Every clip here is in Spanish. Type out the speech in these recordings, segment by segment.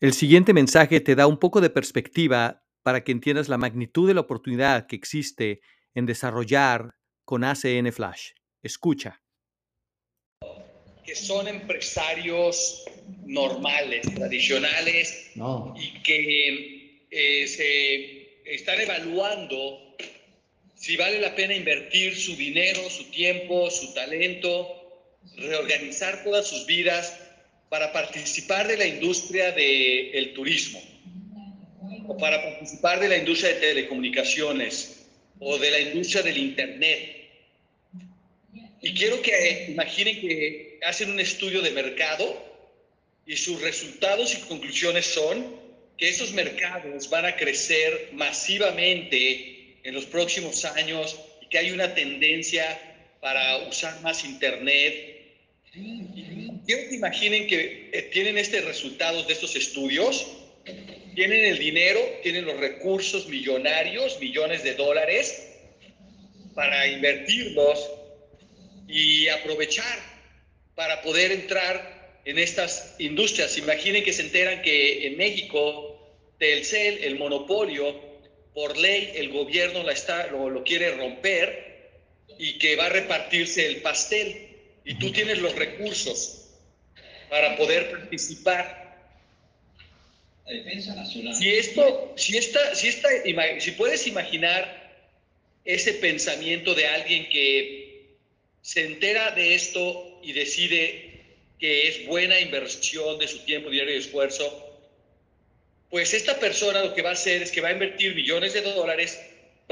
El siguiente mensaje te da un poco de perspectiva para que entiendas la magnitud de la oportunidad que existe en desarrollar con ACN Flash. Escucha. Que son empresarios normales, tradicionales, y que eh, se están evaluando si vale la pena invertir su dinero, su tiempo, su talento, reorganizar todas sus vidas para participar de la industria del turismo, o para participar de la industria de telecomunicaciones, o de la industria del Internet. Y quiero que imaginen que hacen un estudio de mercado y sus resultados y conclusiones son que esos mercados van a crecer masivamente en los próximos años y que hay una tendencia para usar más Internet quiero que imaginen que eh, tienen estos resultados de estos estudios, tienen el dinero, tienen los recursos millonarios, millones de dólares, para invertirlos y aprovechar para poder entrar en estas industrias. Imaginen que se enteran que en México Telcel, el monopolio, por ley el gobierno la está, lo, lo quiere romper y que va a repartirse el pastel. Y tú tienes los recursos para poder participar. La defensa nacional. Si esto, si esta, si esta, si puedes imaginar ese pensamiento de alguien que se entera de esto y decide que es buena inversión de su tiempo, dinero y esfuerzo, pues esta persona lo que va a hacer es que va a invertir millones de dólares,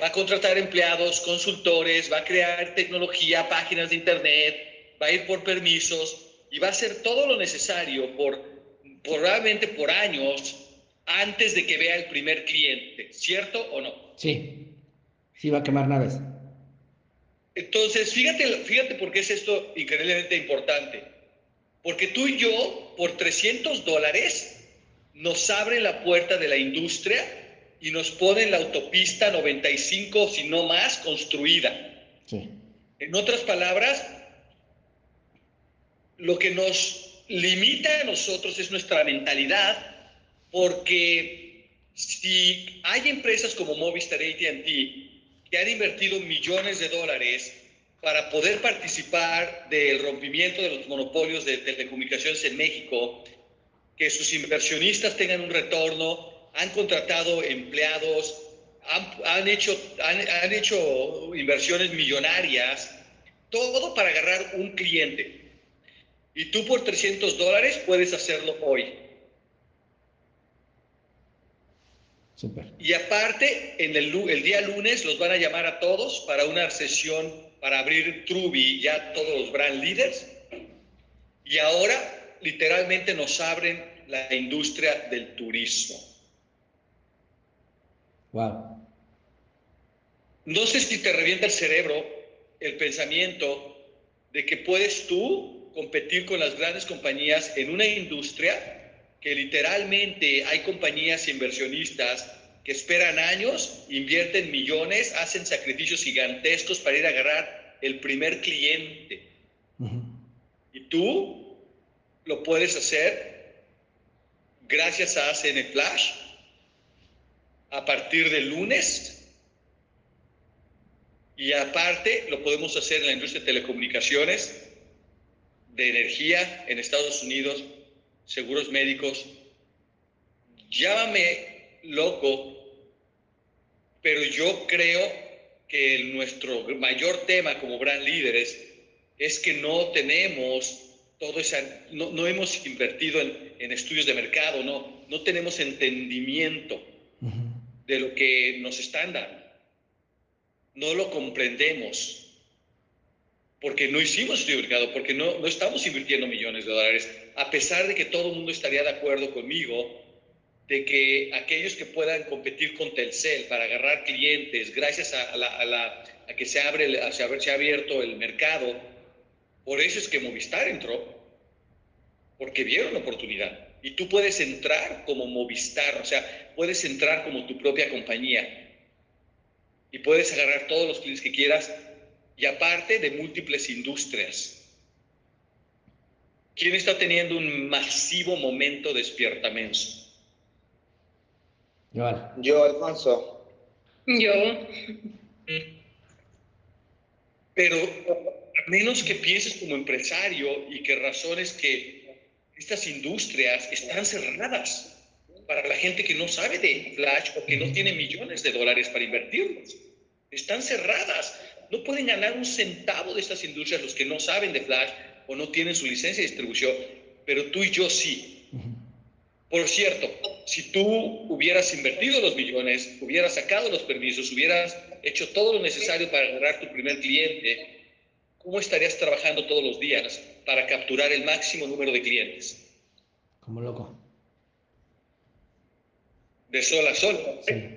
va a contratar empleados, consultores, va a crear tecnología, páginas de internet, va a ir por permisos y va a hacer todo lo necesario por probablemente por años antes de que vea el primer cliente, ¿cierto o no? Sí, sí va a quemar naves. Entonces, fíjate, fíjate por qué es esto increíblemente importante. Porque tú y yo, por 300 dólares, nos abren la puerta de la industria y nos ponen la autopista 95, si no más, construida. Sí. En otras palabras, lo que nos limita a nosotros es nuestra mentalidad, porque si hay empresas como Movistar ATT que han invertido millones de dólares para poder participar del rompimiento de los monopolios de telecomunicaciones en México, que sus inversionistas tengan un retorno, han contratado empleados, han, hecho, han hecho inversiones millonarias, todo para agarrar un cliente. Y tú por 300 dólares puedes hacerlo hoy. Super. Y aparte, en el, el, día lunes los van a llamar a todos para una sesión para abrir Truby, ya todos los brand leaders. Y ahora literalmente nos abren la industria del turismo. Wow. No sé si te revienta el cerebro el pensamiento de que puedes tú competir con las grandes compañías en una industria que literalmente hay compañías inversionistas que esperan años, invierten millones, hacen sacrificios gigantescos para ir a agarrar el primer cliente. Y tú lo puedes hacer gracias a ACN Flash a partir del lunes. Y aparte lo podemos hacer en la industria de telecomunicaciones de energía en Estados Unidos, seguros médicos. Llámame loco, pero yo creo que nuestro mayor tema como gran líderes es que no tenemos todo esa, no, no hemos invertido en, en, estudios de mercado, no, no tenemos entendimiento de lo que nos están dando. No lo comprendemos porque no hicimos estudio de mercado, porque no, no estamos invirtiendo millones de dólares, a pesar de que todo el mundo estaría de acuerdo conmigo de que aquellos que puedan competir con Telcel para agarrar clientes gracias a, la, a, que se, abre, a, se ha abierto el mercado, por eso es que Movistar entró, porque vieron la oportunidad. Y tú puedes entrar como Movistar, o sea, puedes entrar como tu propia compañía y puedes agarrar todos los clientes que quieras y aparte de múltiples industrias. ¿Quién está teniendo un masivo momento despiertamiento? Yo, Yo, Alfonso. Yo. Pero a menos que pienses como empresario y que razones que estas industrias están cerradas para la gente que no sabe de Flash o que no tiene millones de dólares para invertirlos. Están cerradas. No pueden ganar un centavo de estas industrias los que no saben de Flash o no tienen su licencia de distribución, pero tú y yo sí. Por cierto, si tú hubieras invertido los millones, hubieras sacado los permisos, hubieras hecho todo lo necesario para agarrar tu primer cliente, ¿cómo estarías trabajando todos los días para capturar el máximo número de clientes? Como loco. De sol a sol. Sí.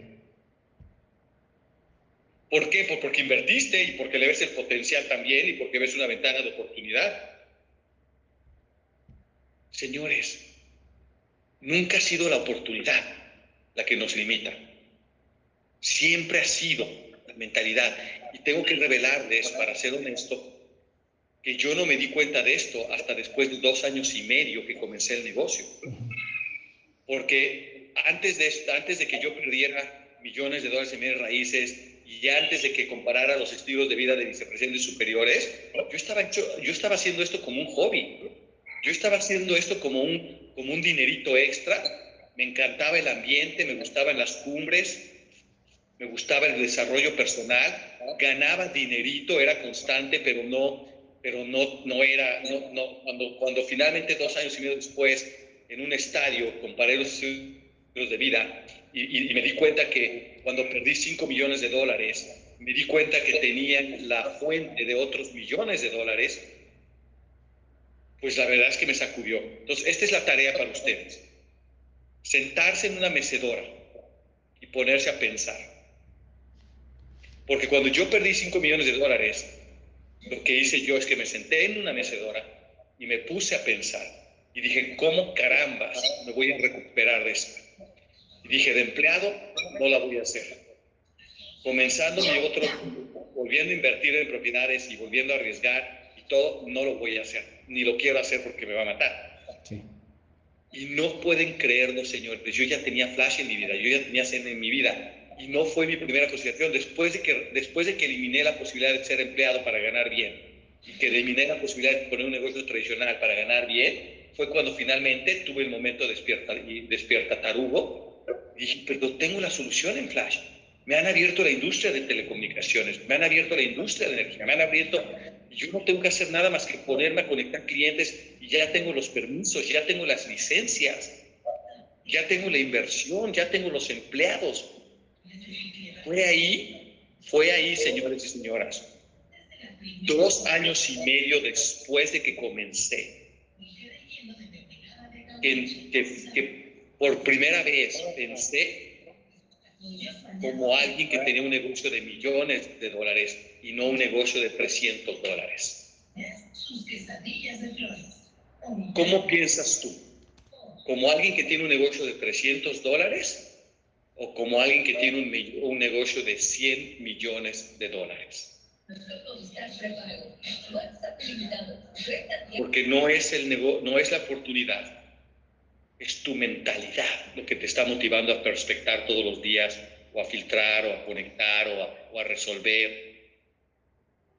¿Por qué? Pues porque invertiste y porque le ves el potencial también y porque ves una ventana de oportunidad. Señores, nunca ha sido la oportunidad la que nos limita. Siempre ha sido la mentalidad. Y tengo que revelarles, para ser honesto, que yo no me di cuenta de esto hasta después de dos años y medio que comencé el negocio. Porque antes de, antes de que yo perdiera millones de dólares en mis raíces y antes de que comparara los estilos de vida de vicepresidentes superiores, yo estaba, yo estaba haciendo esto como un hobby. Yo estaba haciendo esto como un, como un dinerito extra. Me encantaba el ambiente, me gustaban las cumbres, me gustaba el desarrollo personal, ganaba dinerito, era constante, pero no, pero no, no era, no, no, cuando, cuando finalmente dos años y medio después, en un estadio, comparé los estilos de vida y, me di cuenta que cuando perdí 5 millones de dólares, me di cuenta que tenía la fuente de otros millones de dólares, pues la verdad es que me sacudió. Entonces, esta es la tarea para ustedes. Sentarse en una mecedora y ponerse a pensar. Porque cuando yo perdí 5 millones de dólares, lo que hice yo es que me senté en una mecedora y me puse a pensar. Y dije, ¿cómo carambas me voy a recuperar de esto? Dije, de empleado no la voy a hacer. Comenzando mi otro, volviendo a invertir en propiedades y volviendo a arriesgar y todo, no lo voy a hacer. Ni lo quiero hacer porque me va a matar. Sí. Y no pueden creerlo, señores. Yo ya tenía flash en mi vida, yo ya tenía cena en mi vida. Y no fue mi primera consideración. Después de, que, después de que eliminé la posibilidad de ser empleado para ganar bien y que eliminé la posibilidad de poner un negocio tradicional para ganar bien, fue cuando finalmente tuve el momento despierta, y despierta tarugo. Y dije, pero tengo la solución en Flash. Me han abierto la industria de telecomunicaciones, me han abierto la industria de energía, me han abierto. Yo no tengo que hacer nada más que ponerme a conectar clientes y ya tengo los permisos, ya tengo las licencias, ya tengo la inversión, ya tengo los empleados. Fue ahí, fue ahí, señores y señoras. Dos años y medio después de que comencé, que, que, que por primera vez pensé como alguien que tenía un negocio de millones de dólares y no un negocio de 300 dólares. ¿Cómo piensas tú? ¿Como alguien que tiene un negocio de 300 dólares o como alguien que tiene un, negocio de 100 millones de dólares? Porque no es, el no es la oportunidad, es tu mentalidad lo que te está motivando a perspectar todos los días, o a filtrar, o a conectar, o a, resolver.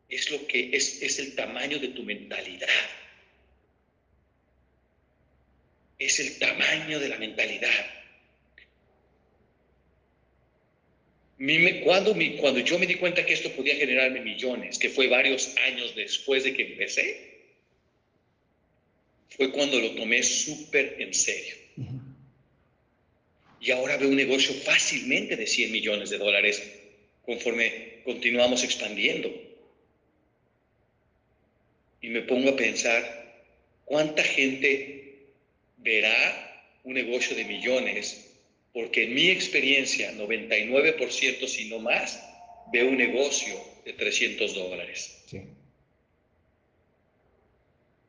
Es lo que es, es el tamaño de tu mentalidad. Es el tamaño de la mentalidad. Cuando, cuando yo me di cuenta que esto podía generarme millones, que fue varios años después de que empecé, fue cuando lo tomé súper en serio. Y ahora veo un negocio fácilmente de 100 millones de dólares conforme continuamos expandiendo. Y me pongo a pensar, ¿cuánta gente verá un negocio de millones? Porque en mi experiencia, 99% si no más, veo un negocio de 300 dólares.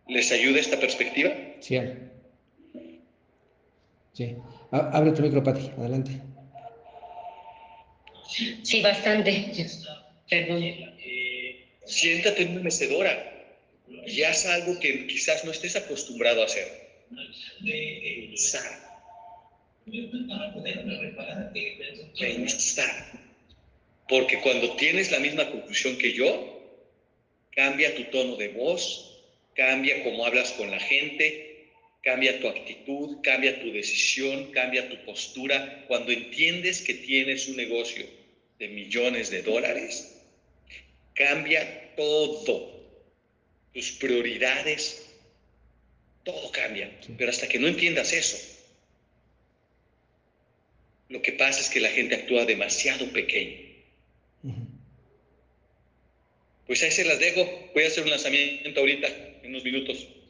¿Les ayuda esta perspectiva? Sí. Sí. Abre tu micro, Pati. Adelante. Sí, bastante. Perdón. Siéntate en una mecedora y haz algo que quizás no estés acostumbrado a hacer. Pensar. Pensar. Porque cuando tienes la misma conclusión que yo, cambia tu tono de voz, cambia cómo hablas con la gente, cambia tu actitud, cambia tu decisión, cambia tu postura. Cuando entiendes que tienes un negocio de millones de dólares, cambia todo. Tus prioridades, todo cambia. Pero hasta que no entiendas eso, lo que pasa es que la gente actúa demasiado pequeño. Pues ahí se las dejo. Voy a hacer un lanzamiento ahorita, en unos minutos.